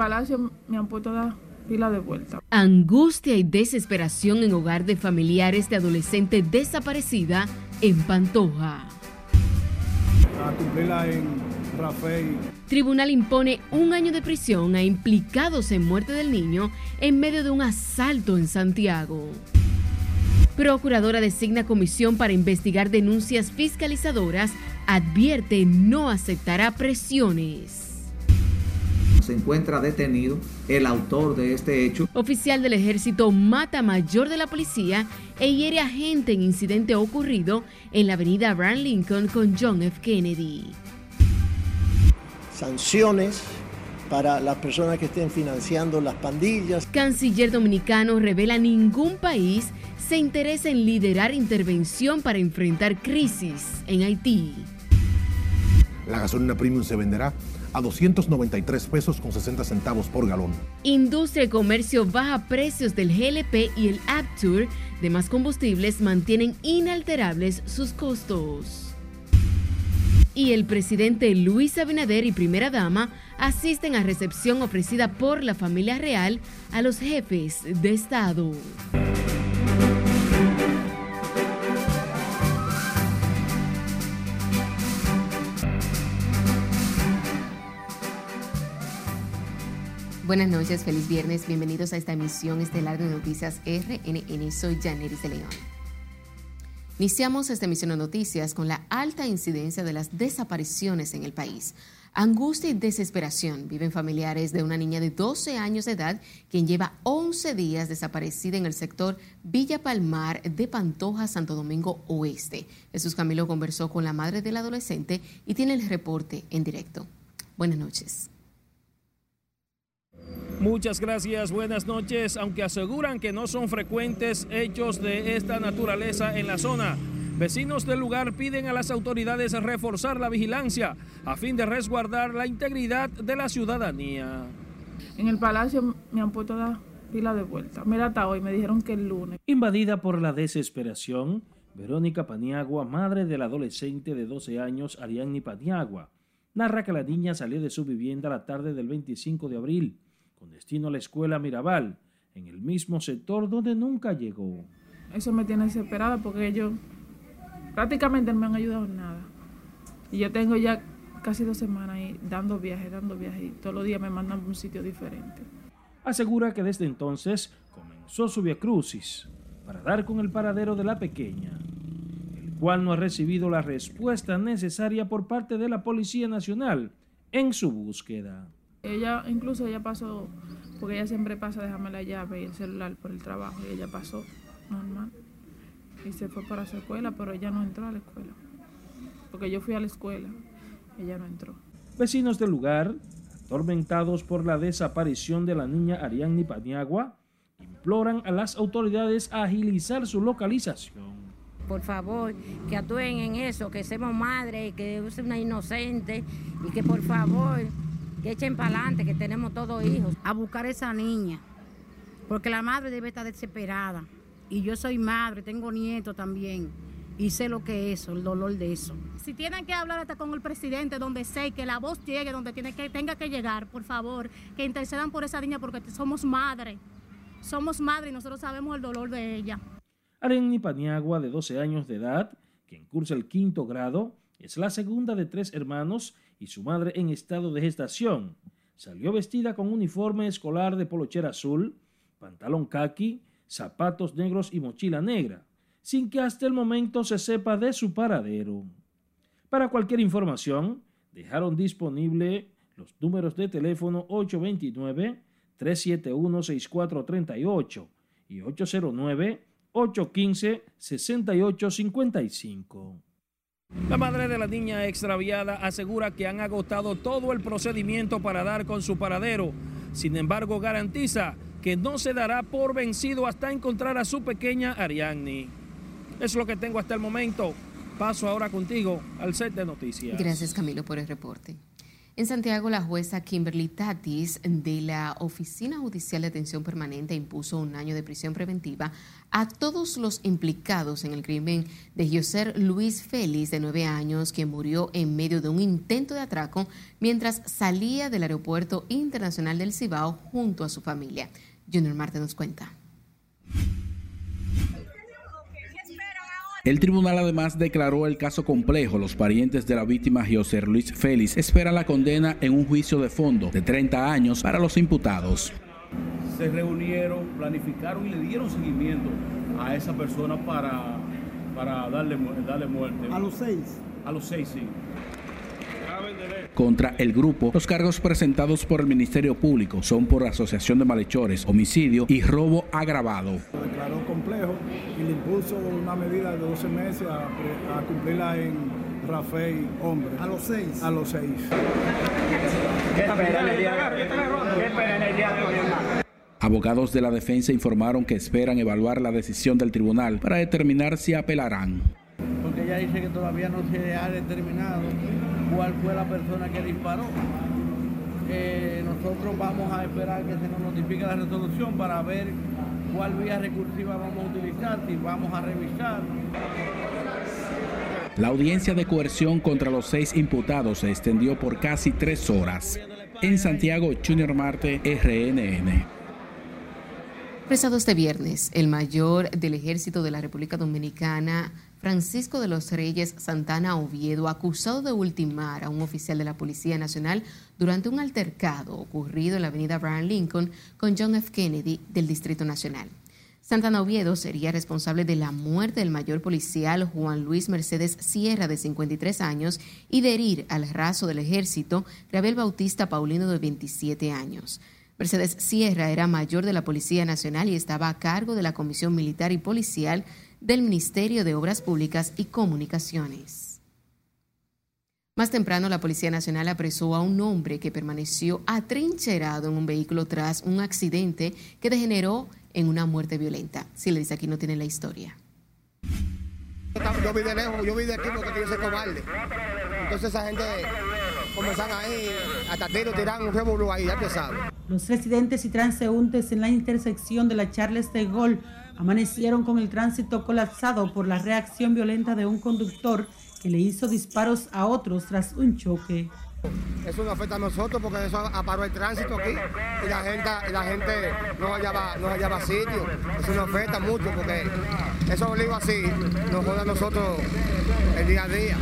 palacio me han puesto a pila de vuelta. Angustia y desesperación en hogar de familiares de adolescente desaparecida en Pantoja. A cumplirla en Rafael. Tribunal impone un año de prisión a implicados en muerte del niño en medio de un asalto en Santiago. Procuradora designa comisión para investigar denuncias fiscalizadoras, advierte no aceptará presiones. Se encuentra detenido el autor de este hecho. Oficial del ejército mata mayor de la policía e hiere a gente en incidente ocurrido en la avenida Abraham Lincoln con John F. Kennedy. Sanciones para las personas que estén financiando las pandillas. Canciller dominicano revela ningún país se interesa en liderar intervención para enfrentar crisis en Haití. La gasolina premium se venderá a 293 pesos con 60 centavos por galón. Industria y comercio baja precios del GLP y el Tour de más combustibles mantienen inalterables sus costos. Y el presidente Luis Abinader y primera dama asisten a recepción ofrecida por la familia real a los jefes de Estado. Buenas noches, feliz viernes, bienvenidos a esta emisión estelar de Noticias RNN. Soy Janeris de León. Iniciamos esta emisión de noticias con la alta incidencia de las desapariciones en el país. Angustia y desesperación viven familiares de una niña de 12 años de edad quien lleva 11 días desaparecida en el sector Villa Palmar de Pantoja, Santo Domingo Oeste. Jesús Camilo conversó con la madre del adolescente y tiene el reporte en directo. Buenas noches. Muchas gracias, buenas noches. Aunque aseguran que no son frecuentes hechos de esta naturaleza en la zona, vecinos del lugar piden a las autoridades reforzar la vigilancia a fin de resguardar la integridad de la ciudadanía. En el palacio me han puesto la pila de vuelta. Mira, hasta hoy me dijeron que el lunes. Invadida por la desesperación, Verónica Paniagua, madre del adolescente de 12 años, Ariadne Paniagua, narra que la niña salió de su vivienda la tarde del 25 de abril con destino a la escuela Mirabal, en el mismo sector donde nunca llegó. Eso me tiene desesperada porque ellos prácticamente no me han ayudado en nada. Y yo tengo ya casi dos semanas ahí dando viajes, dando viajes, y todos los días me mandan a un sitio diferente. Asegura que desde entonces comenzó su via crucis para dar con el paradero de la pequeña, el cual no ha recibido la respuesta necesaria por parte de la Policía Nacional en su búsqueda. Ella, incluso ella pasó, porque ella siempre pasa, déjame la llave y el celular por el trabajo, y ella pasó normal. Y se fue para su escuela, pero ella no entró a la escuela. Porque yo fui a la escuela, ella no entró. Vecinos del lugar, atormentados por la desaparición de la niña Ariadne Paniagua, imploran a las autoridades a agilizar su localización. Por favor, que actúen en eso, que seamos madres, que es una inocente y que por favor que echen para adelante, que tenemos todos hijos. A buscar a esa niña, porque la madre debe estar desesperada. Y yo soy madre, tengo nietos también, y sé lo que es eso, el dolor de eso. Si tienen que hablar hasta con el presidente, donde sé que la voz llegue, donde tiene que, tenga que llegar, por favor, que intercedan por esa niña, porque somos madre. Somos madre y nosotros sabemos el dolor de ella. Areni Paniagua, de 12 años de edad, quien cursa el quinto grado, es la segunda de tres hermanos y su madre en estado de gestación. Salió vestida con uniforme escolar de polochera azul, pantalón khaki, zapatos negros y mochila negra, sin que hasta el momento se sepa de su paradero. Para cualquier información, dejaron disponible los números de teléfono 829-371-6438 y 809-815-6855. La madre de la niña extraviada asegura que han agotado todo el procedimiento para dar con su paradero. Sin embargo, garantiza que no se dará por vencido hasta encontrar a su pequeña Ariadne. Es lo que tengo hasta el momento. Paso ahora contigo al set de noticias. Gracias Camilo por el reporte. En Santiago, la jueza Kimberly Tatis de la Oficina Judicial de Atención Permanente impuso un año de prisión preventiva a todos los implicados en el crimen de José Luis Félix, de nueve años, que murió en medio de un intento de atraco mientras salía del Aeropuerto Internacional del Cibao junto a su familia. Junior Marte nos cuenta. El tribunal además declaró el caso complejo. Los parientes de la víctima José Luis Félix esperan la condena en un juicio de fondo de 30 años para los imputados. Se reunieron, planificaron y le dieron seguimiento a esa persona para, para darle, darle muerte. ¿A los seis? A los seis, sí. Contra el grupo, los cargos presentados por el Ministerio Público son por asociación de malhechores, homicidio y robo agravado. declaró complejo y le impuso una medida de 12 meses a, a cumplirla en Rafael Hombre. ¿A los seis? A los seis. ¿Qué esperan el día de hoy? Abogados de la defensa informaron que esperan evaluar la decisión del tribunal para determinar si apelarán. Porque ella dice que todavía no se ha determinado cuál fue la persona que disparó. Eh, nosotros vamos a esperar que se nos notifique la resolución para ver cuál vía recursiva vamos a utilizar, si vamos a revisar. La audiencia de coerción contra los seis imputados se extendió por casi tres horas. En Santiago, Junior Marte, RNN. Presado este viernes, el mayor del ejército de la República Dominicana, Francisco de los Reyes Santana Oviedo, acusado de ultimar a un oficial de la Policía Nacional durante un altercado ocurrido en la avenida Brian Lincoln con John F. Kennedy del Distrito Nacional. Santana Oviedo sería responsable de la muerte del mayor policial Juan Luis Mercedes Sierra, de 53 años, y de herir al raso del ejército Gabriel Bautista Paulino, de 27 años. Mercedes Sierra era mayor de la Policía Nacional y estaba a cargo de la Comisión Militar y Policial del Ministerio de Obras Públicas y Comunicaciones. Más temprano, la Policía Nacional apresó a un hombre que permaneció atrincherado en un vehículo tras un accidente que degeneró en una muerte violenta. Si le dice aquí no tiene la historia. Yo vi de lejos, yo vi de aquí porque yo soy cobarde. Entonces esa gente comenzaron ahí, hasta tiro, tiran un revolú ahí, ya te sabes. Los residentes y transeúntes en la intersección de la Charles de Gaulle amanecieron con el tránsito colapsado por la reacción violenta de un conductor que le hizo disparos a otros tras un choque. Eso nos afecta a nosotros porque eso aparó el tránsito aquí y la gente, y la gente no, hallaba, no hallaba sitio. Eso nos afecta mucho porque eso olivo así nos jode a nosotros el día a día.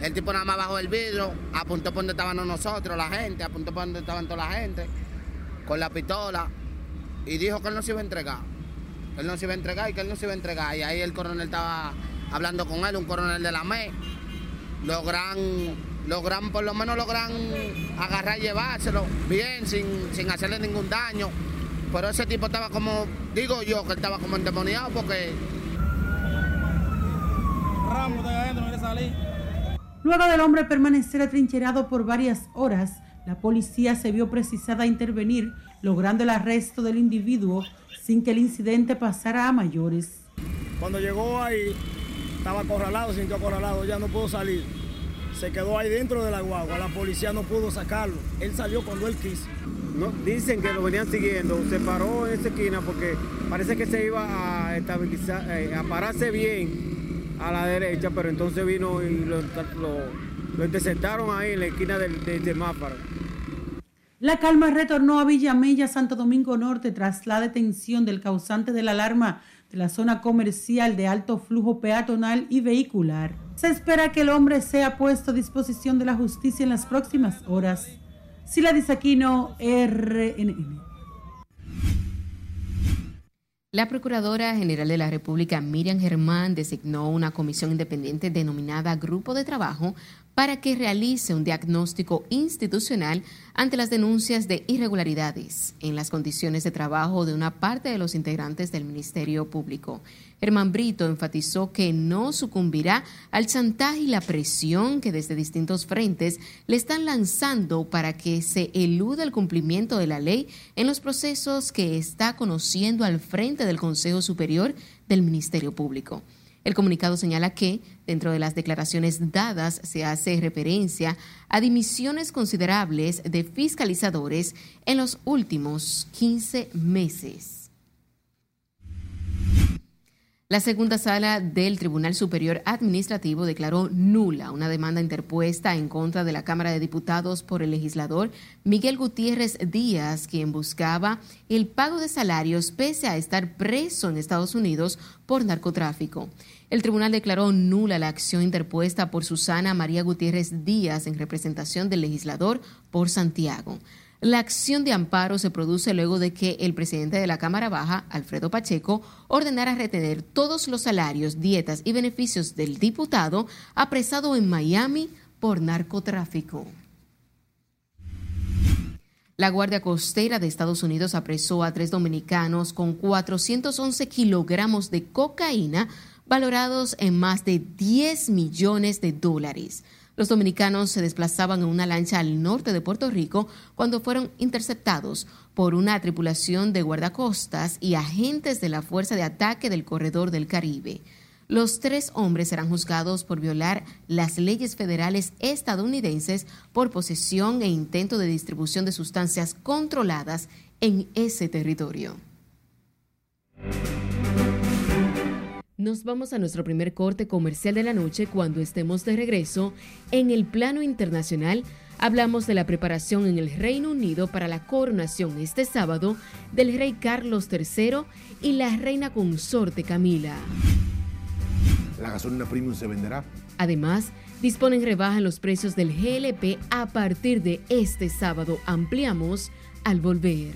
El tipo nada más bajó el vidrio, apuntó por donde estábamos nosotros, la gente, apuntó por donde estaban toda la gente, con la pistola, y dijo que él no se iba a entregar. Él no se iba a entregar y que él no se iba a entregar. Y ahí el coronel estaba hablando con él, un coronel de la ME. Logran, logran, por lo menos logran agarrar y llevárselo bien, sin, sin hacerle ningún daño. Pero ese tipo estaba como, digo yo, que él estaba como endemoniado porque... Ramos de adentro, quiere salir. Luego del hombre permanecer atrincherado por varias horas, la policía se vio precisada a intervenir, logrando el arresto del individuo sin que el incidente pasara a mayores. Cuando llegó ahí, estaba acorralado, sintió acorralado, ya no pudo salir. Se quedó ahí dentro de la guagua, la policía no pudo sacarlo. Él salió cuando él quiso. No, dicen que lo venían siguiendo, se paró en esa esquina porque parece que se iba a estabilizar, eh, a pararse bien a la derecha, pero entonces vino y lo, lo, lo interceptaron ahí en la esquina del, del semáforo. La calma retornó a Villamella, Santo Domingo Norte, tras la detención del causante de la alarma de la zona comercial de alto flujo peatonal y vehicular. Se espera que el hombre sea puesto a disposición de la justicia en las próximas horas. Sila Disaquino, RNN. La Procuradora General de la República, Miriam Germán, designó una comisión independiente denominada Grupo de Trabajo para que realice un diagnóstico institucional ante las denuncias de irregularidades en las condiciones de trabajo de una parte de los integrantes del Ministerio Público. Germán Brito enfatizó que no sucumbirá al chantaje y la presión que desde distintos frentes le están lanzando para que se eluda el cumplimiento de la ley en los procesos que está conociendo al frente del Consejo Superior del Ministerio Público. El comunicado señala que, dentro de las declaraciones dadas, se hace referencia a dimisiones considerables de fiscalizadores en los últimos 15 meses. La segunda sala del Tribunal Superior Administrativo declaró nula una demanda interpuesta en contra de la Cámara de Diputados por el legislador Miguel Gutiérrez Díaz, quien buscaba el pago de salarios pese a estar preso en Estados Unidos por narcotráfico. El tribunal declaró nula la acción interpuesta por Susana María Gutiérrez Díaz en representación del legislador por Santiago. La acción de amparo se produce luego de que el presidente de la Cámara Baja, Alfredo Pacheco, ordenara retener todos los salarios, dietas y beneficios del diputado apresado en Miami por narcotráfico. La Guardia Costera de Estados Unidos apresó a tres dominicanos con 411 kilogramos de cocaína valorados en más de 10 millones de dólares. Los dominicanos se desplazaban en una lancha al norte de Puerto Rico cuando fueron interceptados por una tripulación de guardacostas y agentes de la Fuerza de Ataque del Corredor del Caribe. Los tres hombres serán juzgados por violar las leyes federales estadounidenses por posesión e intento de distribución de sustancias controladas en ese territorio. Nos vamos a nuestro primer corte comercial de la noche cuando estemos de regreso. En el plano internacional, hablamos de la preparación en el Reino Unido para la coronación este sábado del rey Carlos III y la reina consorte Camila. La gasolina premium se venderá. Además, disponen rebaja en los precios del GLP a partir de este sábado. Ampliamos al volver.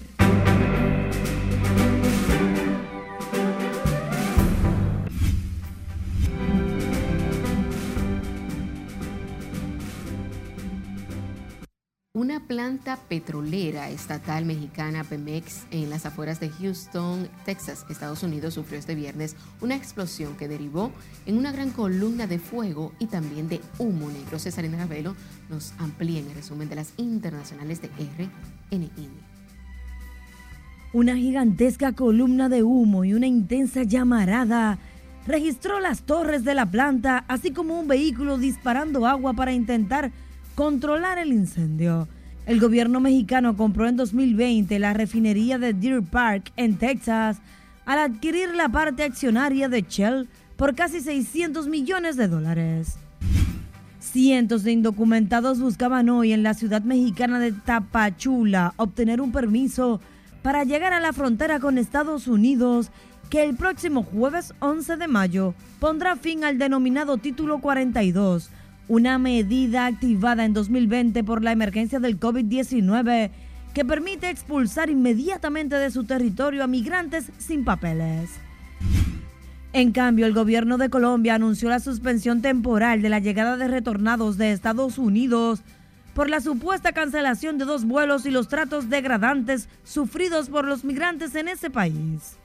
Planta petrolera estatal mexicana Pemex en las afueras de Houston, Texas, Estados Unidos, sufrió este viernes una explosión que derivó en una gran columna de fuego y también de humo negro. Cesarina Ravelo nos amplía en el resumen de las internacionales de RNN. Una gigantesca columna de humo y una intensa llamarada registró las torres de la planta, así como un vehículo disparando agua para intentar controlar el incendio. El gobierno mexicano compró en 2020 la refinería de Deer Park en Texas al adquirir la parte accionaria de Shell por casi 600 millones de dólares. Cientos de indocumentados buscaban hoy en la ciudad mexicana de Tapachula obtener un permiso para llegar a la frontera con Estados Unidos que el próximo jueves 11 de mayo pondrá fin al denominado Título 42 una medida activada en 2020 por la emergencia del COVID-19 que permite expulsar inmediatamente de su territorio a migrantes sin papeles. En cambio, el gobierno de Colombia anunció la suspensión temporal de la llegada de retornados de Estados Unidos por la supuesta cancelación de dos vuelos y los tratos degradantes sufridos por los migrantes en ese país.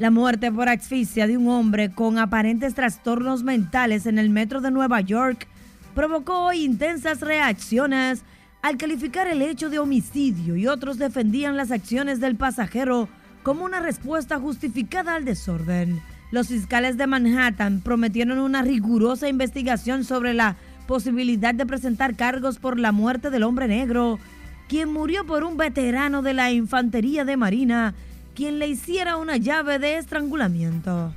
La muerte por asfixia de un hombre con aparentes trastornos mentales en el metro de Nueva York provocó intensas reacciones al calificar el hecho de homicidio y otros defendían las acciones del pasajero como una respuesta justificada al desorden. Los fiscales de Manhattan prometieron una rigurosa investigación sobre la posibilidad de presentar cargos por la muerte del hombre negro, quien murió por un veterano de la Infantería de Marina quien le hiciera una llave de estrangulamiento.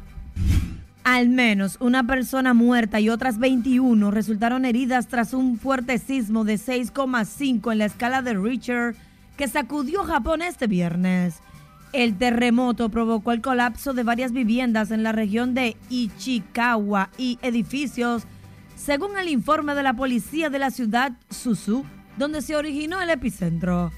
Al menos una persona muerta y otras 21 resultaron heridas tras un fuerte sismo de 6,5 en la escala de Richter que sacudió Japón este viernes. El terremoto provocó el colapso de varias viviendas en la región de Ichikawa y edificios, según el informe de la policía de la ciudad Suzu, donde se originó el epicentro.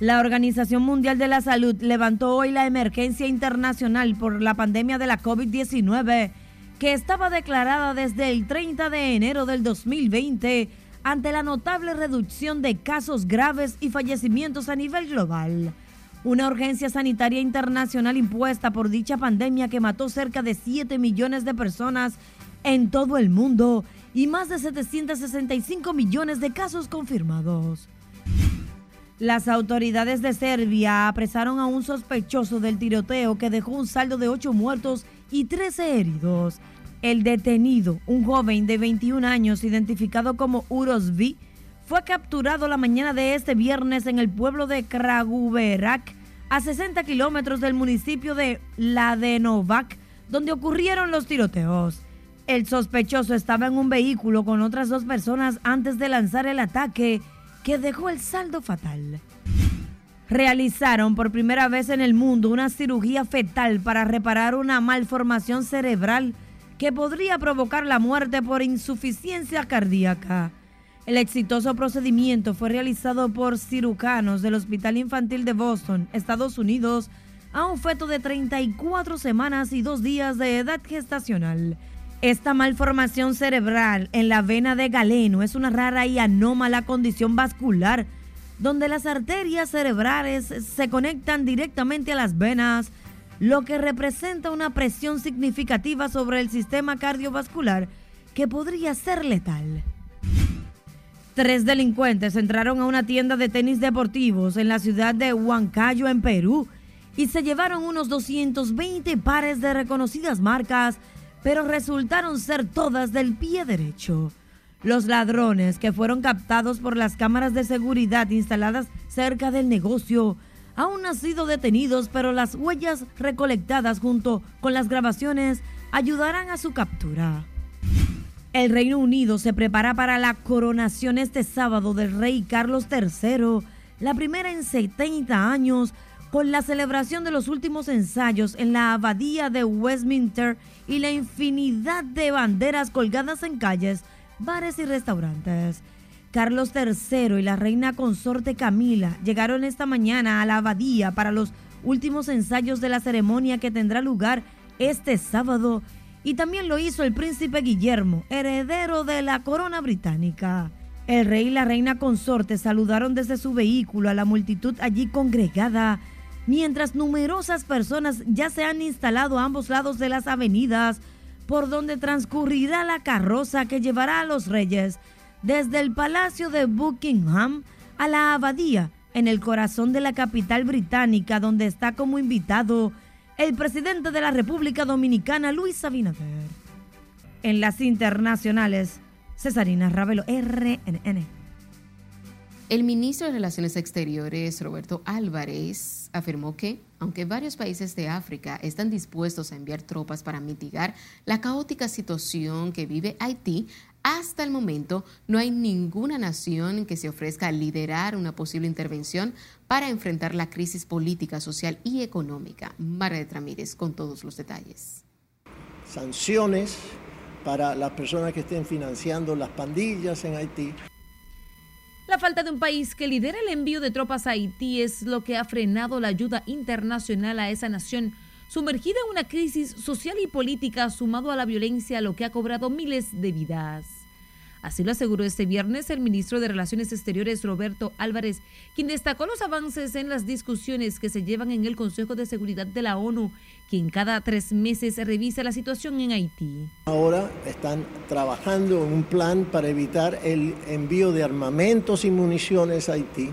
La Organización Mundial de la Salud levantó hoy la emergencia internacional por la pandemia de la COVID-19, que estaba declarada desde el 30 de enero del 2020 ante la notable reducción de casos graves y fallecimientos a nivel global. Una urgencia sanitaria internacional impuesta por dicha pandemia que mató cerca de 7 millones de personas en todo el mundo y más de 765 millones de casos confirmados. Las autoridades de Serbia apresaron a un sospechoso del tiroteo que dejó un saldo de ocho muertos y 13 heridos. El detenido, un joven de 21 años identificado como Uros V, fue capturado la mañana de este viernes en el pueblo de Kraguverac, a 60 kilómetros del municipio de Ladenovac, donde ocurrieron los tiroteos. El sospechoso estaba en un vehículo con otras dos personas antes de lanzar el ataque que dejó el saldo fatal. Realizaron por primera vez en el mundo una cirugía fetal para reparar una malformación cerebral que podría provocar la muerte por insuficiencia cardíaca. El exitoso procedimiento fue realizado por cirujanos del Hospital Infantil de Boston, Estados Unidos, a un feto de 34 semanas y dos días de edad gestacional. Esta malformación cerebral en la vena de galeno es una rara y anómala condición vascular donde las arterias cerebrales se conectan directamente a las venas, lo que representa una presión significativa sobre el sistema cardiovascular que podría ser letal. Tres delincuentes entraron a una tienda de tenis deportivos en la ciudad de Huancayo, en Perú, y se llevaron unos 220 pares de reconocidas marcas, pero resultaron ser todas del pie derecho. Los ladrones que fueron captados por las cámaras de seguridad instaladas cerca del negocio aún han sido detenidos, pero las huellas recolectadas junto con las grabaciones ayudarán a su captura. El Reino Unido se prepara para la coronación este sábado del rey Carlos III, la primera en 70 años, con la celebración de los últimos ensayos en la abadía de Westminster y la infinidad de banderas colgadas en calles, bares y restaurantes. Carlos III y la reina consorte Camila llegaron esta mañana a la abadía para los últimos ensayos de la ceremonia que tendrá lugar este sábado y también lo hizo el príncipe Guillermo, heredero de la corona británica. El rey y la reina consorte saludaron desde su vehículo a la multitud allí congregada, mientras numerosas personas ya se han instalado a ambos lados de las avenidas por donde transcurrirá la carroza que llevará a los reyes desde el Palacio de Buckingham a la Abadía, en el corazón de la capital británica, donde está como invitado el presidente de la República Dominicana, Luis Abinader. En las internacionales, Cesarina Ravelo, RNN. El ministro de Relaciones Exteriores, Roberto Álvarez, afirmó que, aunque varios países de África están dispuestos a enviar tropas para mitigar la caótica situación que vive Haití, hasta el momento no hay ninguna nación que se ofrezca a liderar una posible intervención para enfrentar la crisis política, social y económica. Margaret Ramírez con todos los detalles. Sanciones para las personas que estén financiando las pandillas en Haití. La falta de un país que lidere el envío de tropas a Haití es lo que ha frenado la ayuda internacional a esa nación, sumergida en una crisis social y política sumado a la violencia, lo que ha cobrado miles de vidas. Así lo aseguró este viernes el ministro de Relaciones Exteriores Roberto Álvarez, quien destacó los avances en las discusiones que se llevan en el Consejo de Seguridad de la ONU, quien cada tres meses revisa la situación en Haití. Ahora están trabajando en un plan para evitar el envío de armamentos y municiones a Haití.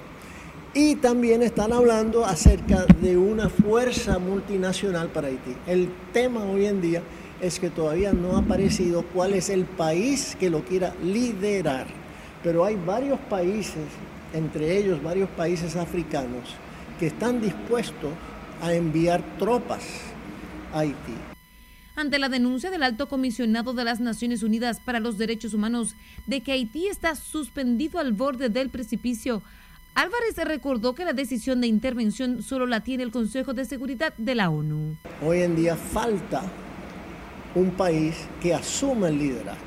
Y también están hablando acerca de una fuerza multinacional para Haití. El tema hoy en día es que todavía no ha aparecido cuál es el país que lo quiera liderar. Pero hay varios países, entre ellos varios países africanos, que están dispuestos a enviar tropas a Haití. Ante la denuncia del alto comisionado de las Naciones Unidas para los Derechos Humanos de que Haití está suspendido al borde del precipicio, Álvarez recordó que la decisión de intervención solo la tiene el Consejo de Seguridad de la ONU. Hoy en día falta un país que asuma el liderazgo.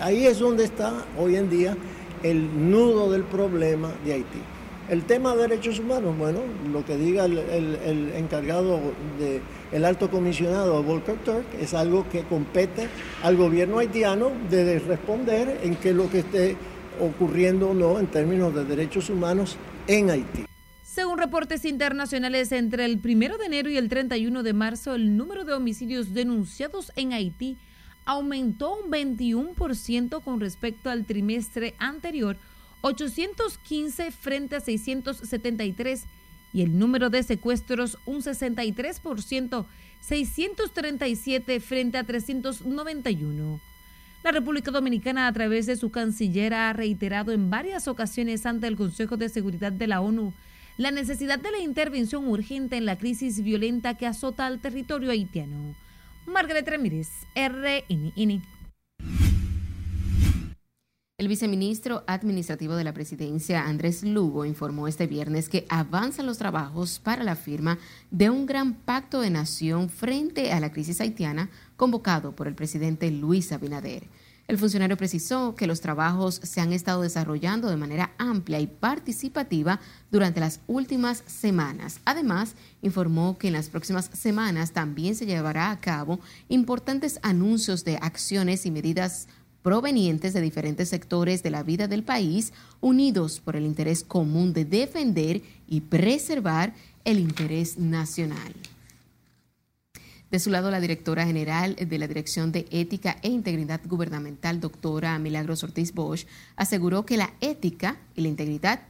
Ahí es donde está hoy en día el nudo del problema de Haití. El tema de derechos humanos, bueno, lo que diga el, encargado del el alto comisionado Volker Turk es algo que compete al gobierno haitiano de responder en qué es lo que esté ocurriendo o no en términos de derechos humanos en Haití. Según reportes internacionales, entre el 1 de enero y el 31 de marzo, el número de homicidios denunciados en Haití aumentó un 21% con respecto al trimestre anterior, 815 frente a 673, y el número de secuestros un 63%, 637 frente a 391. La República Dominicana, a través de su canciller, ha reiterado en varias ocasiones ante el Consejo de Seguridad de la ONU la necesidad de la intervención urgente en la crisis violenta que azota al territorio haitiano. Margaret Ramírez, RNN. El viceministro administrativo de la presidencia, Andrés Lugo, informó este viernes que avanzan los trabajos para la firma de un gran pacto de nación frente a la crisis haitiana convocado por el presidente Luis Abinader. El funcionario precisó que los trabajos se han estado desarrollando de manera amplia y participativa durante las últimas semanas. Además, informó que en las próximas semanas también se llevará a cabo importantes anuncios de acciones y medidas provenientes de diferentes sectores de la vida del país, unidos por el interés común de defender y preservar el interés nacional. De su lado, la directora general de la Dirección de Ética e Integridad Gubernamental, doctora Milagros Ortiz Bosch, aseguró que la ética y la integridad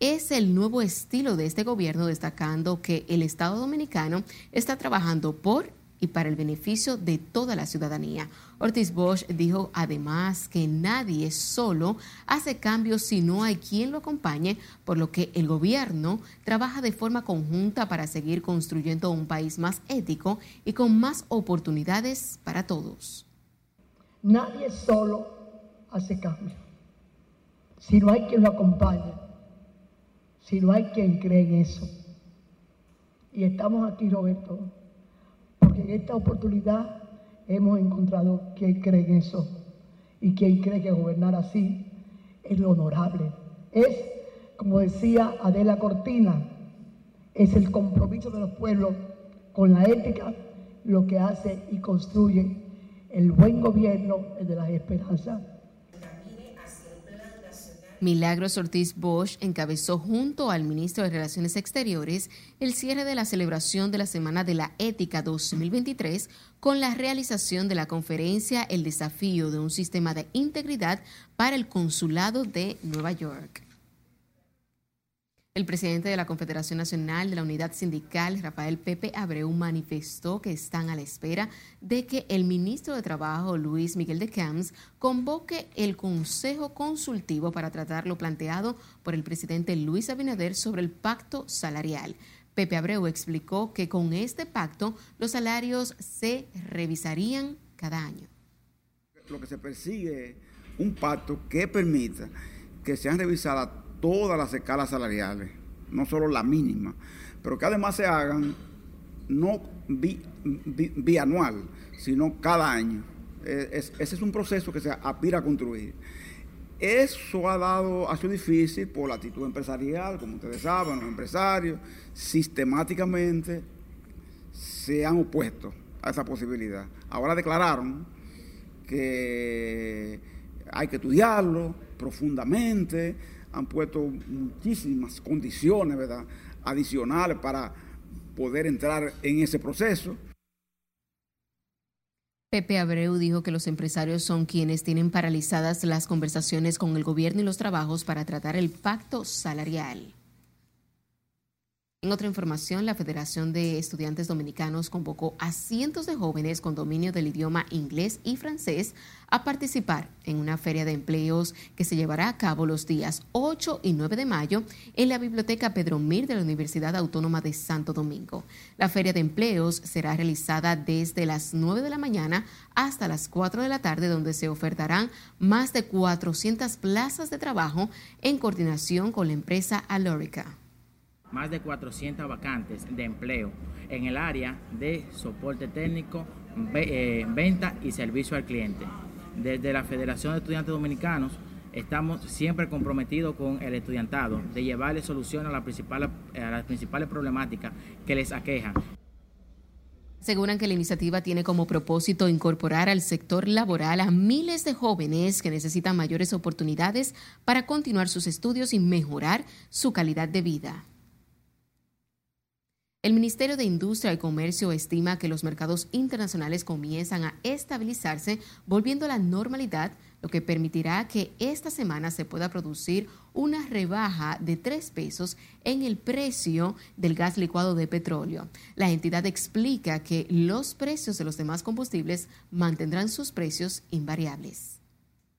es el nuevo estilo de este gobierno, destacando que el Estado dominicano está trabajando por y para el beneficio de toda la ciudadanía. Ortiz Bosch dijo además que nadie solo hace cambios si no hay quien lo acompañe, por lo que el gobierno trabaja de forma conjunta para seguir construyendo un país más ético y con más oportunidades para todos. Nadie solo hace cambios, si no hay quien lo acompañe, si no hay quien cree en eso. Y estamos aquí, Roberto, porque en esta oportunidad hemos encontrado quien cree en eso y quien cree que gobernar así es lo honorable. Es, como decía Adela Cortina, es el compromiso de los pueblos con la ética lo que hace y construye el buen gobierno de las esperanzas Milagros Ortiz Bosch encabezó junto al ministro de Relaciones Exteriores el cierre de la celebración de la Semana de la Ética 2023 con la realización de la conferencia El desafío de un sistema de integridad para el Consulado de Nueva York. El presidente de la Confederación Nacional de la Unidad Sindical, Rafael Pepe Abreu, manifestó que están a la espera de que el ministro de Trabajo, Luis Miguel de Camps, convoque el Consejo Consultivo para tratar lo planteado por el presidente Luis Abinader sobre el pacto salarial. Pepe Abreu explicó que con este pacto los salarios se revisarían cada año. Lo que se persigue un pacto que permita que sean revisadas todas las escalas salariales, no solo la mínima, pero que además se hagan no bianual, sino cada año. E, ese es un proceso que se aspira a construir. Eso ha dado, ha sido difícil por la actitud empresarial, como ustedes saben, los empresarios sistemáticamente se han opuesto a esa posibilidad. Ahora declararon que hay que estudiarlo profundamente, han puesto muchísimas condiciones ¿verdad? adicionales para poder entrar en ese proceso. Pepe Abreu dijo que los empresarios son quienes tienen paralizadas las conversaciones con el gobierno y los trabajos para tratar el pacto salarial. En otra información, la Federación de Estudiantes Dominicanos convocó a cientos de jóvenes con dominio del idioma inglés y francés a participar en una feria de empleos que se llevará a cabo los días 8 y 9 de mayo en la Biblioteca Pedro Mir de la Universidad Autónoma de Santo Domingo. La feria de empleos será realizada desde las 9 de la mañana hasta las 4 de la tarde, donde se ofertarán más de 400 plazas de trabajo en coordinación con la empresa Alorica más de 400 vacantes de empleo en el área de soporte técnico, eh, venta y servicio al cliente. Desde la Federación de Estudiantes Dominicanos estamos siempre comprometidos con el estudiantado de llevarle solución a, la principal, a las principales problemáticas que les aquejan. Aseguran que la iniciativa tiene como propósito incorporar al sector laboral a miles de jóvenes que necesitan mayores oportunidades para continuar sus estudios y mejorar su calidad de vida. El Ministerio de Industria y Comercio estima que los mercados internacionales comienzan a estabilizarse, volviendo a la normalidad, lo que permitirá que esta semana se pueda producir una rebaja de 3 pesos en el precio del gas licuado de petróleo. La entidad explica que los precios de los demás combustibles mantendrán sus precios invariables.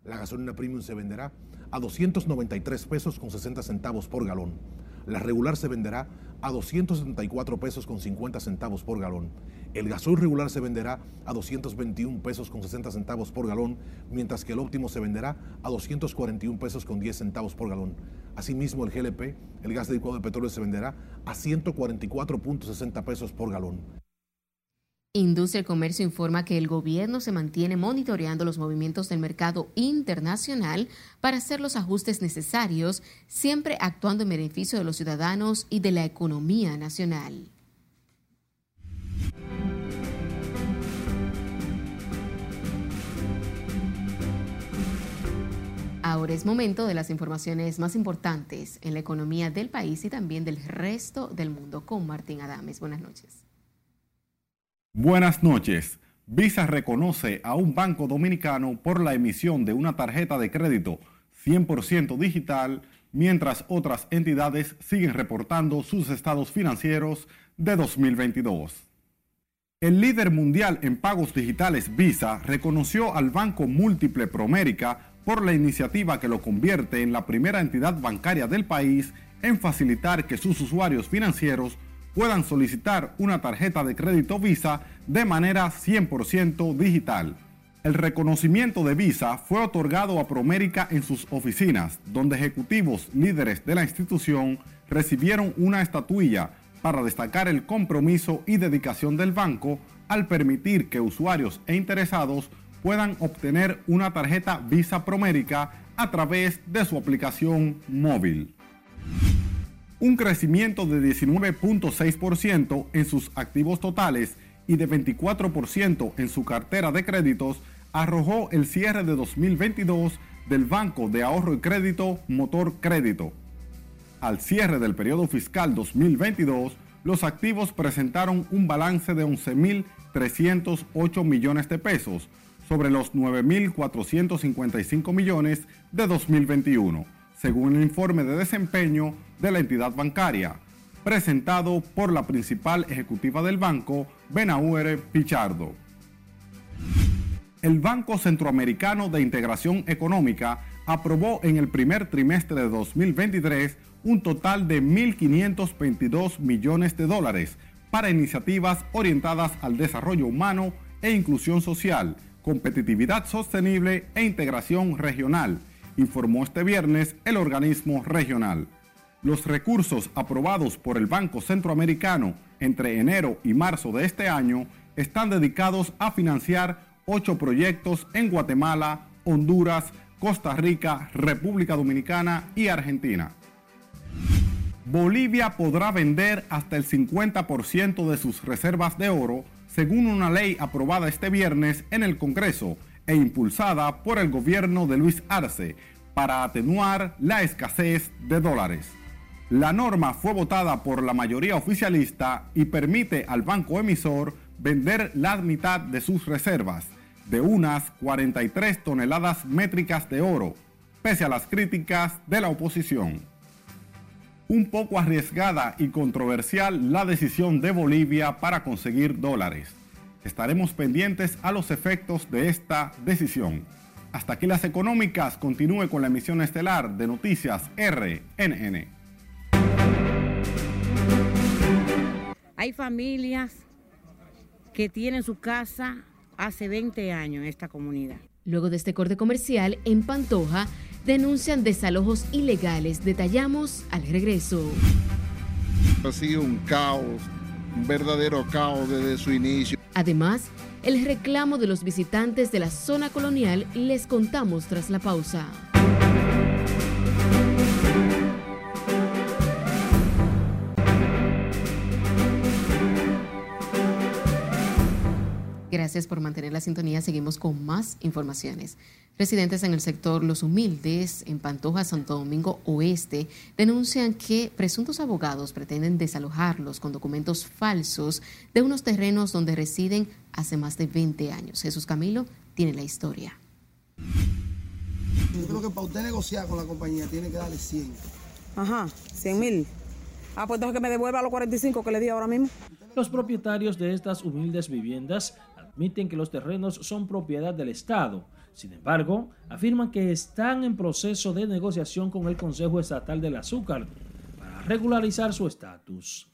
La gasolina premium se venderá a 293 pesos con 60 centavos por galón. La regular se venderá a 274 pesos con 50 centavos por galón. El gasoil regular se venderá a 221 pesos con 60 centavos por galón, mientras que el óptimo se venderá a 241 pesos con 10 centavos por galón. Asimismo, el GLP, el gas de licuado de petróleo, se venderá a 144.60 pesos por galón. Industria y Comercio informa que el gobierno se mantiene monitoreando los movimientos del mercado internacional para hacer los ajustes necesarios, siempre actuando en beneficio de los ciudadanos y de la economía nacional. Ahora es momento de las informaciones más importantes en la economía del país y también del resto del mundo con Martín Adames. Buenas noches. Buenas noches. Visa reconoce a un banco dominicano por la emisión de una tarjeta de crédito 100% digital, mientras otras entidades siguen reportando sus estados financieros de 2022. El líder mundial en pagos digitales Visa reconoció al Banco Múltiple Promérica por la iniciativa que lo convierte en la primera entidad bancaria del país en facilitar que sus usuarios financieros puedan solicitar una tarjeta de crédito Visa de manera 100% digital. El reconocimiento de Visa fue otorgado a Promérica en sus oficinas, donde ejecutivos líderes de la institución recibieron una estatuilla para destacar el compromiso y dedicación del banco al permitir que usuarios e interesados puedan obtener una tarjeta Visa Promérica a través de su aplicación móvil un crecimiento de 19.6% en sus activos totales y de 24% en su cartera de créditos arrojó el cierre de 2022 del Banco de Ahorro y Crédito Motor Crédito. Al cierre del periodo fiscal 2022, los activos presentaron un balance de 11.308 millones de pesos sobre los 9.455 millones de 2021 según el informe de desempeño de la entidad bancaria, presentado por la principal ejecutiva del banco, Benaure Pichardo. El Banco Centroamericano de Integración Económica aprobó en el primer trimestre de 2023 un total de 1.522 millones de dólares para iniciativas orientadas al desarrollo humano e inclusión social, competitividad sostenible e integración regional informó este viernes el organismo regional. Los recursos aprobados por el Banco Centroamericano entre enero y marzo de este año están dedicados a financiar ocho proyectos en Guatemala, Honduras, Costa Rica, República Dominicana y Argentina. Bolivia podrá vender hasta el 50% de sus reservas de oro, según una ley aprobada este viernes en el Congreso e impulsada por el gobierno de Luis Arce para atenuar la escasez de dólares. La norma fue votada por la mayoría oficialista y permite al banco emisor vender la mitad de sus reservas, de unas 43 toneladas métricas de oro, pese a las críticas de la oposición. Un poco arriesgada y controversial la decisión de Bolivia para conseguir dólares. Estaremos pendientes a los efectos de esta decisión. Hasta aquí las económicas. Continúe con la emisión estelar de Noticias RNN. Hay familias que tienen su casa hace 20 años en esta comunidad. Luego de este corte comercial, en Pantoja denuncian desalojos ilegales. Detallamos al regreso. Ha sido un caos, verdadero caos desde su inicio. Además, el reclamo de los visitantes de la zona colonial les contamos tras la pausa. Gracias por mantener la sintonía. Seguimos con más informaciones. Residentes en el sector Los Humildes, en Pantoja, Santo Domingo Oeste, denuncian que presuntos abogados pretenden desalojarlos con documentos falsos de unos terrenos donde residen hace más de 20 años. Jesús Camilo tiene la historia. Yo creo que para usted negociar con la compañía tiene que darle 100. Ajá, 100 mil. Ah, pues entonces que me devuelva los 45 que le di ahora mismo. Los propietarios de estas humildes viviendas admiten que los terrenos son propiedad del Estado. Sin embargo, afirman que están en proceso de negociación con el Consejo Estatal del Azúcar para regularizar su estatus.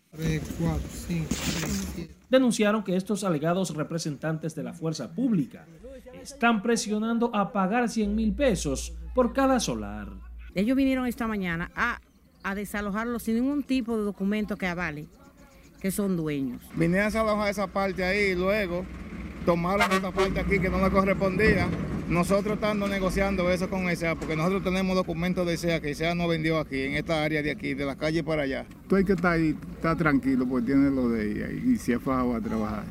Denunciaron que estos alegados representantes de la fuerza pública están presionando a pagar 100 mil pesos por cada solar. Ellos vinieron esta mañana a, a desalojarlo sin ningún tipo de documento que avale que son dueños. Vinieron a desalojar esa parte ahí y luego tomaron esa parte aquí que no le correspondía. Nosotros estando negociando eso con ESEA, porque nosotros tenemos documentos de ESEA que ESEA no vendió aquí, en esta área de aquí, de la calle para allá. Tú hay que estar ahí, está tranquilo, porque tiene lo de ella y se ha fajado a trabajar.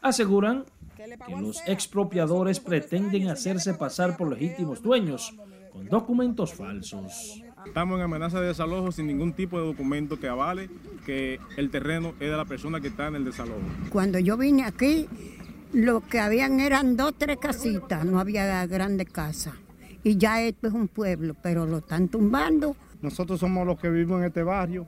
Aseguran que los expropiadores pretenden hacerse pasar por legítimos dueños con documentos falsos. Estamos en amenaza de desalojo sin ningún tipo de documento que avale que el terreno es de la persona que está en el desalojo. Cuando yo vine aquí, lo que habían eran dos, tres casitas, no había grandes casas. Y ya esto es un pueblo, pero lo están tumbando. Nosotros somos los que vivimos en este barrio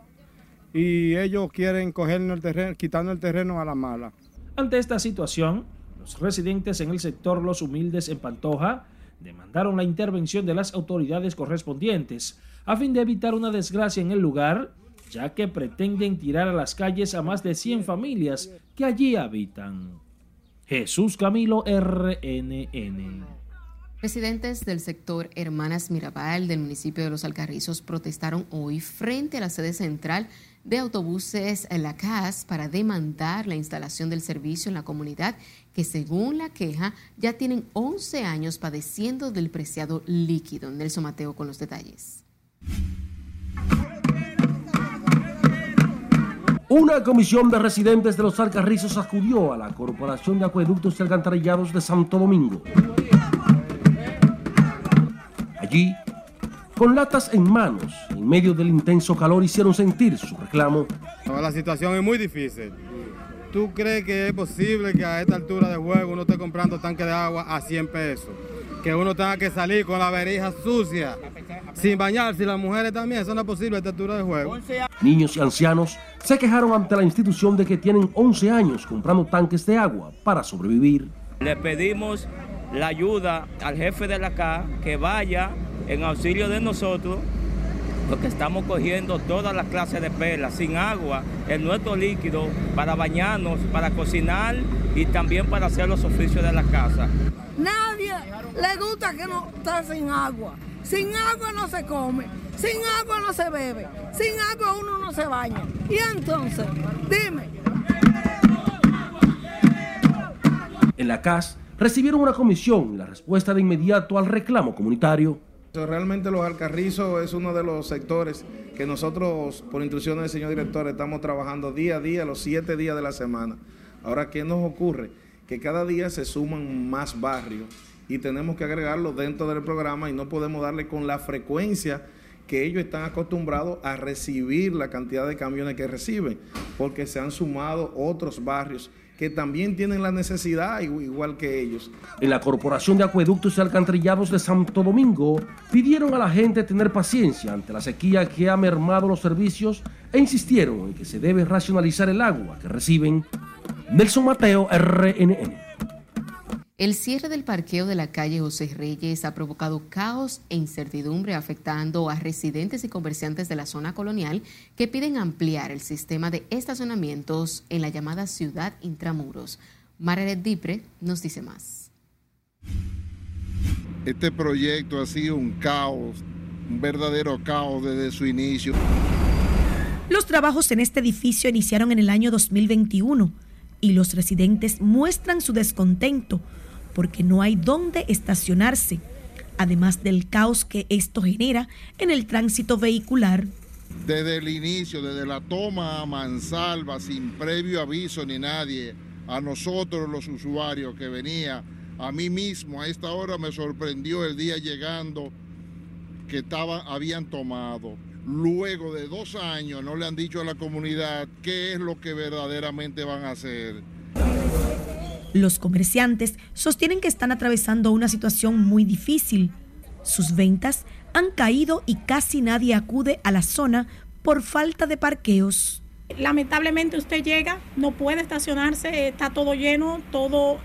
y ellos quieren cogernos el terreno, quitarnos el terreno a la mala. Ante esta situación, los residentes en el sector Los Humildes en Pantoja demandaron la intervención de las autoridades correspondientes a fin de evitar una desgracia en el lugar, ya que pretenden tirar a las calles a más de 100 familias que allí habitan. Jesús Camilo RNN. Residentes del sector Hermanas Mirabal del municipio de Los Alcarrizos protestaron hoy frente a la sede central de autobuses la CAS para demandar la instalación del servicio en la comunidad que según la queja ya tienen 11 años padeciendo del preciado líquido. Nelson Mateo con los detalles. Una comisión de residentes de los Alcarrizos acudió a la Corporación de Acueductos y Alcantarillados de Santo Domingo. Allí, con latas en manos, en medio del intenso calor, hicieron sentir su reclamo. La situación es muy difícil. ¿Tú crees que es posible que a esta altura de juego uno esté comprando tanque de agua a 100 pesos? Que uno tenga que salir con la verija sucia, sin bañarse, y las mujeres también, eso no es posible a esta altura de juego. Niños y ancianos se quejaron ante la institución de que tienen 11 años comprando tanques de agua para sobrevivir. Le pedimos la ayuda al jefe de la CA que vaya en auxilio de nosotros, porque estamos cogiendo todas las clases de perlas sin agua en nuestro líquido para bañarnos, para cocinar y también para hacer los oficios de la casa. Nadie le gusta que no esté sin agua. Sin agua no se come, sin agua no se bebe, sin agua uno no se baña. Y entonces, dime. En la CAS recibieron una comisión y la respuesta de inmediato al reclamo comunitario. Realmente los Alcarrizos es uno de los sectores que nosotros, por instrucciones del señor director, estamos trabajando día a día, los siete días de la semana. Ahora, ¿qué nos ocurre? Que cada día se suman más barrios y tenemos que agregarlo dentro del programa y no podemos darle con la frecuencia que ellos están acostumbrados a recibir la cantidad de camiones que reciben, porque se han sumado otros barrios que también tienen la necesidad igual que ellos. En la Corporación de Acueductos y Alcantarillados de Santo Domingo pidieron a la gente tener paciencia ante la sequía que ha mermado los servicios e insistieron en que se debe racionalizar el agua que reciben. Nelson Mateo, RNN. El cierre del parqueo de la calle José Reyes ha provocado caos e incertidumbre afectando a residentes y comerciantes de la zona colonial que piden ampliar el sistema de estacionamientos en la llamada ciudad intramuros. Margaret Dipre nos dice más. Este proyecto ha sido un caos, un verdadero caos desde su inicio. Los trabajos en este edificio iniciaron en el año 2021 y los residentes muestran su descontento porque no hay dónde estacionarse, además del caos que esto genera en el tránsito vehicular. Desde el inicio, desde la toma a mansalva, sin previo aviso ni nadie, a nosotros los usuarios que venía, a mí mismo a esta hora me sorprendió el día llegando que estaba, habían tomado. Luego de dos años no le han dicho a la comunidad qué es lo que verdaderamente van a hacer. Los comerciantes sostienen que están atravesando una situación muy difícil. Sus ventas han caído y casi nadie acude a la zona por falta de parqueos. Lamentablemente usted llega, no puede estacionarse, está todo lleno, todo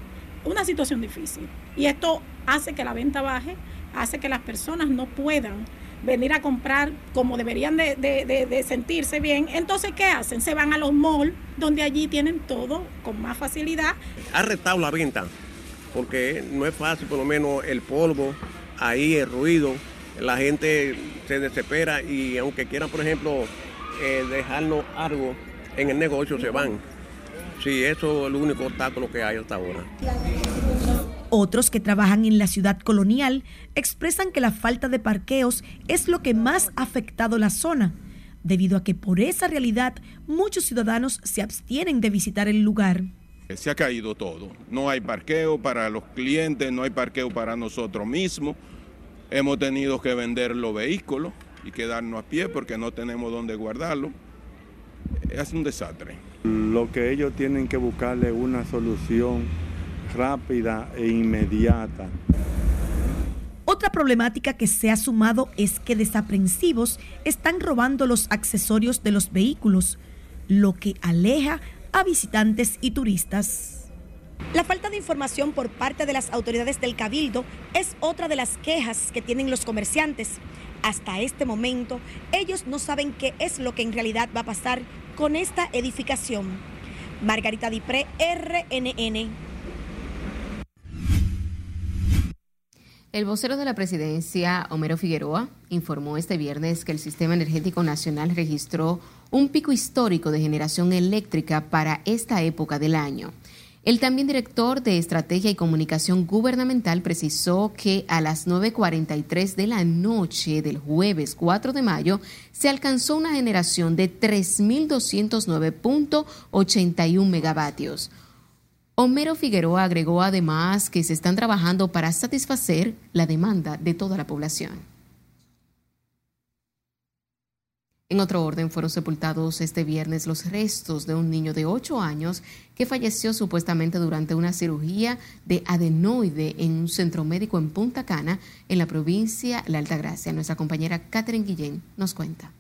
una situación difícil. Y esto hace que la venta baje, hace que las personas no puedan venir a comprar como deberían de, sentirse bien. Entonces, ¿qué hacen? Se van a los malls, donde allí tienen todo con más facilidad. Ha retado la venta, porque no es fácil, por lo menos el polvo, ahí el ruido, la gente se desespera y aunque quieran, por ejemplo, eh, dejarnos algo en el negocio, se van. Sí, eso es el único obstáculo que hay hasta ahora. Otros que trabajan en la ciudad colonial expresan que la falta de parqueos es lo que más ha afectado la zona, debido a que por esa realidad muchos ciudadanos se abstienen de visitar el lugar. Se ha caído todo. No hay parqueo para los clientes, no hay parqueo para nosotros mismos. Hemos tenido que vender los vehículos y quedarnos a pie porque no tenemos dónde guardarlo. Es un desastre. Lo que ellos tienen que buscarle una solución rápida e inmediata. Otra problemática que se ha sumado es que desaprensivos están robando los accesorios de los vehículos, lo que aleja a visitantes y turistas. La falta de información por parte de las autoridades del Cabildo es otra de las quejas que tienen los comerciantes. Hasta este momento, ellos no saben qué es lo que en realidad va a pasar con esta edificación. Margarita Dipré, RNN. El vocero de la presidencia, Homero Figueroa, informó este viernes que el Sistema Energético Nacional registró un pico histórico de generación eléctrica para esta época del año. El también director de Estrategia y Comunicación Gubernamental precisó que a las 9.43 de la noche del jueves 4 de mayo se alcanzó una generación de 3.209.81 megavatios Homero Figueroa agregó además que se están trabajando para satisfacer la demanda de toda la población. En otro orden, fueron sepultados este viernes los restos de un niño de 8 años que falleció supuestamente durante una cirugía de adenoide en un centro médico en Punta Cana, en la provincia La Altagracia. Nuestra compañera Catherine Guillén nos cuenta.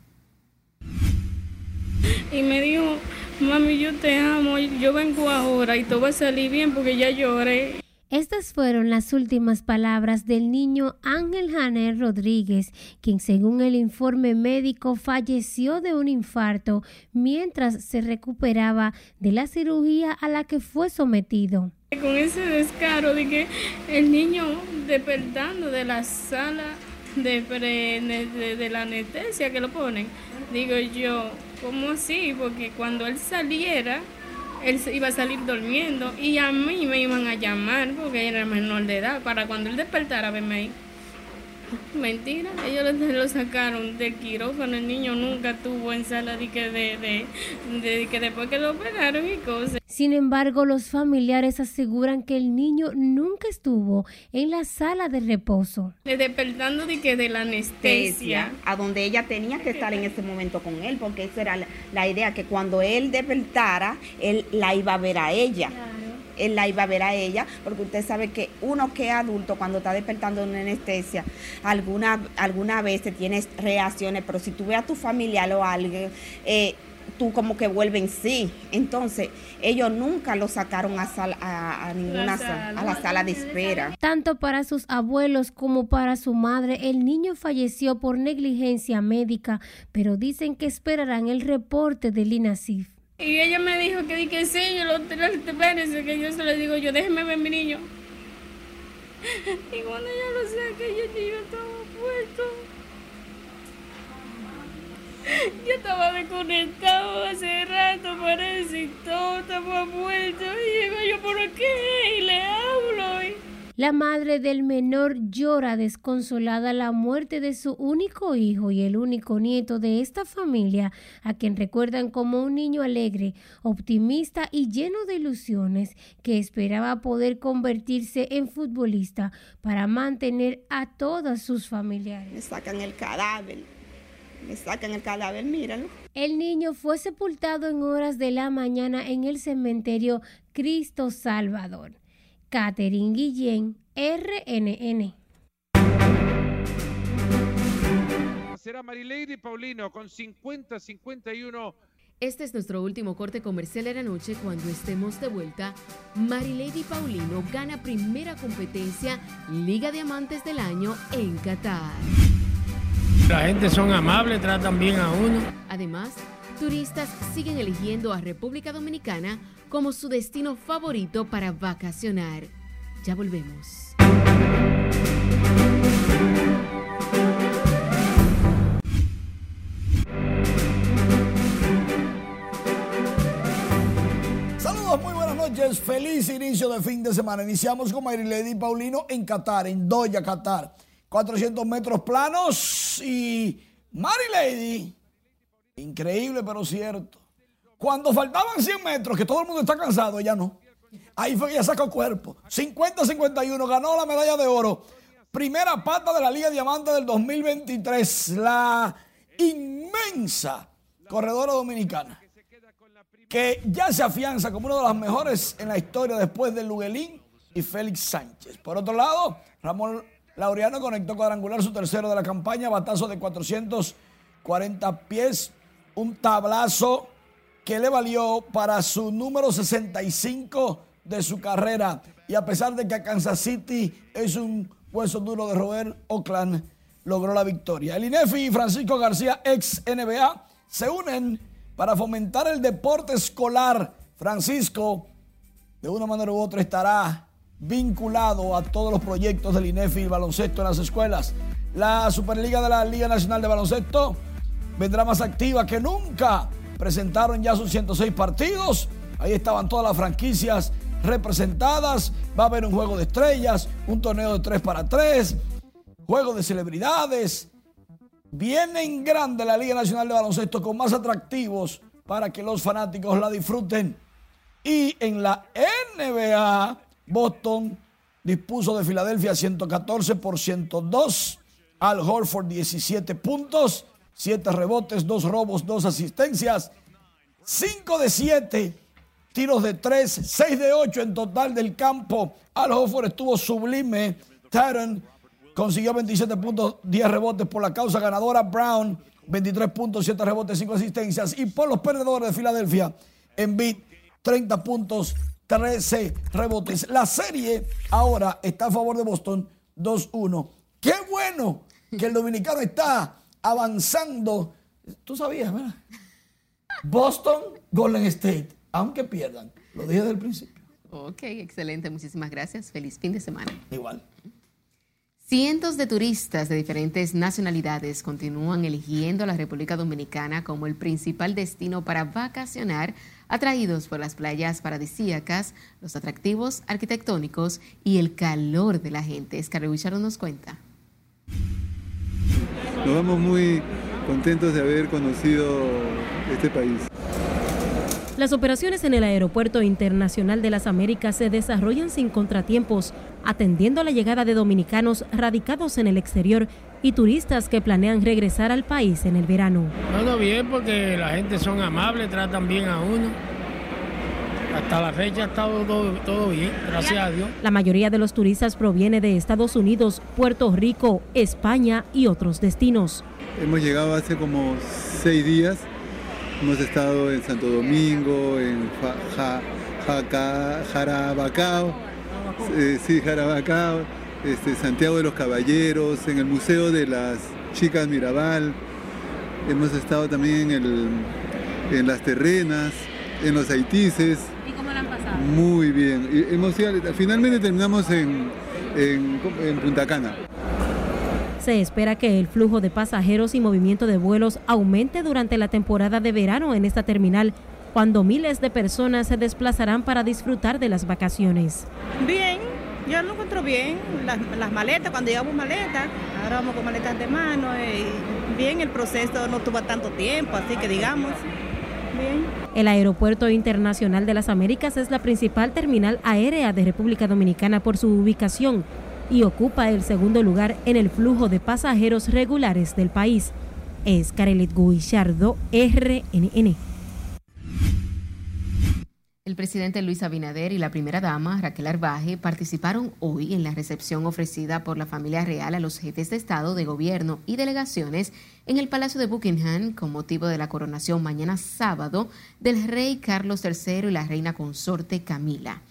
Y me dijo, Mami, yo te amo, yo vengo ahora y todo va a salir bien porque ya lloré. Estas fueron las últimas palabras del niño Ángel Janer Rodríguez, quien según el informe médico falleció de un infarto mientras se recuperaba de la cirugía a la que fue sometido. Con ese descaro de que el niño despertando de la sala de, de, de la anestesia que lo ponen, digo yo, ¿Cómo así? Porque cuando él saliera, él iba a salir durmiendo y a mí me iban a llamar porque era menor de edad para cuando él despertara verme ahí. Mentira, ellos lo sacaron de quirófano, el niño nunca tuvo en sala de que, de, de, que después que lo operaron y cosas. Sin embargo, los familiares aseguran que el niño nunca estuvo en la sala de reposo. Despertando de que de la anestesia. A donde ella tenía que estar en ese momento con él, porque esa era la, idea, que cuando él despertara, él la iba a ver a ella él la iba a ver a ella, porque usted sabe que uno que es adulto cuando está despertando en una anestesia, alguna, alguna vez tienes reacciones, pero si tú ves a tu familiar o a alguien, eh, tú como que vuelven sí. Entonces, ellos nunca lo sacaron a, a, ninguna a la sala de espera. Tanto para sus abuelos como para su madre, el niño falleció por negligencia médica, pero dicen que esperarán el reporte del INASIF. Y ella me dijo que, que sí, yo lo espérense, que yo se lo digo yo, déjeme ver mi niño. Y cuando yo lo saqué, yo, estaba puesto. Yo estaba desconectado hace rato, parece, y todo estaba muerto. Y llego yo por aquí y le hablo. La madre del menor llora desconsolada la muerte de su único hijo y el único nieto de esta familia, a quien recuerdan como un niño alegre, optimista y lleno de ilusiones, que esperaba poder convertirse en futbolista para mantener a todas sus familiares. Me sacan el cadáver, me sacan el cadáver, míralo. El niño fue sepultado en horas de la mañana en el cementerio Cristo Salvador. Catherine Guillén, RNN. Será Marilady Paulino con 50-51. Este es nuestro último corte comercial de la noche. Cuando estemos de vuelta, Marilady Paulino gana primera competencia Liga de Amantes del Año en Qatar. La gente son amables, tratan bien a uno. Además, turistas siguen eligiendo a República Dominicana como su destino favorito para vacacionar. Ya volvemos. Saludos, muy buenas noches. Feliz inicio de fin de semana. Iniciamos con Marilady Paulino en Qatar, en Doha, Qatar. 400 metros planos y Marilady, increíble pero cierto. Cuando faltaban 100 metros, que todo el mundo está cansado, ella no. Ahí fue que ella sacó cuerpo. 50-51, ganó la medalla de oro. Primera pata de la Liga Diamante del 2023. La inmensa corredora dominicana. Que ya se afianza como una de las mejores en la historia después de Luguelín y Félix Sánchez. Por otro lado, Ramón Laureano conectó cuadrangular su tercero de la campaña, batazo de 440 pies, un tablazo que le valió para su número 65 de su carrera. Y a pesar de que Kansas City es un hueso duro de roer, Oakland logró la victoria. El INEFI y Francisco García, ex NBA, se unen para fomentar el deporte escolar. Francisco, de una manera u otra, estará vinculado a todos los proyectos del INEFI y el baloncesto en las escuelas. La Superliga de la Liga Nacional de Baloncesto vendrá más activa que nunca. Presentaron ya sus 106 partidos. Ahí estaban todas las franquicias representadas. Va a haber un juego de estrellas, un torneo de 3 para 3, juego de celebridades. Viene en grande la Liga Nacional de Baloncesto con más atractivos para que los fanáticos la disfruten. Y en la NBA, Boston dispuso de Filadelfia 114 por 102. Al Horford 17 puntos, 7 rebotes, 2 robos, 2 asistencias. 5 de 7 tiros de 3, 6 de 8 en total del campo. Al Horford estuvo sublime. Taron consiguió 27 puntos, 10 rebotes por la causa ganadora. Brown 23 puntos, 7 rebotes, 5 asistencias. Y por los perdedores de Filadelfia, Embiid 30 puntos, 13 rebotes. La serie ahora está a favor de Boston 2-1. Qué bueno que el dominicano está avanzando. Tú sabías, ¿verdad? Boston, Golden State, aunque pierdan. Lo dije desde el principio. Ok, excelente. Muchísimas gracias. Feliz fin de semana. Igual. Cientos de turistas de diferentes nacionalidades continúan eligiendo a la República Dominicana como el principal destino para vacacionar, atraídos por las playas paradisíacas, los atractivos arquitectónicos y el calor de la gente. Wicharo nos cuenta. Nos vamos muy contentos de haber conocido este país. Las operaciones en el Aeropuerto Internacional de las Américas se desarrollan sin contratiempos, atendiendo a la llegada de dominicanos radicados en el exterior y turistas que planean regresar al país en el verano. Todo bien porque la gente son amables, tratan bien a uno. Hasta la fecha ha estado todo, todo bien, gracias a Dios. La mayoría de los turistas proviene de Estados Unidos, Puerto Rico, España y otros destinos. Hemos llegado hace como seis días. Hemos estado en Santo Domingo, en ja, ja, Jarabacao, eh, sí, Jarabacao, este, Santiago de los Caballeros, en el Museo de las Chicas Mirabal. Hemos estado también en, el, en Las Terrenas, en los Haitises. ¿Y cómo lo han pasado? Muy bien. Y hemos, finalmente terminamos en, en, en Punta Cana. Se espera que el flujo de pasajeros y movimiento de vuelos aumente durante la temporada de verano en esta terminal, cuando miles de personas se desplazarán para disfrutar de las vacaciones. Bien, Yo lo encuentro bien, las, las maletas, cuando llevamos maletas, ahora vamos con maletas de mano, y bien el proceso no tuvo tanto tiempo, así que digamos, El Aeropuerto Internacional de las Américas es la principal terminal aérea de República Dominicana por su ubicación y ocupa el segundo lugar en el flujo de pasajeros regulares del país. Es Carelet Guillardo, RNN. El presidente Luis Abinader y la primera dama Raquel Arbaje participaron hoy en la recepción ofrecida por la familia real a los jefes de Estado, de Gobierno y delegaciones en el Palacio de Buckingham con motivo de la coronación mañana sábado del rey Carlos III y la reina consorte Camila.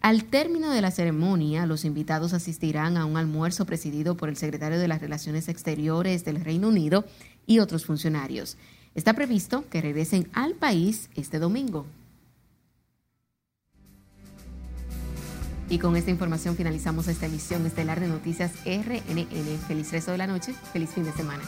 Al término de la ceremonia, los invitados asistirán a un almuerzo presidido por el secretario de las Relaciones Exteriores del Reino Unido y otros funcionarios. Está previsto que regresen al país este domingo. Y con esta información finalizamos esta emisión estelar de Noticias RNN. Feliz resto de la noche, feliz fin de semana.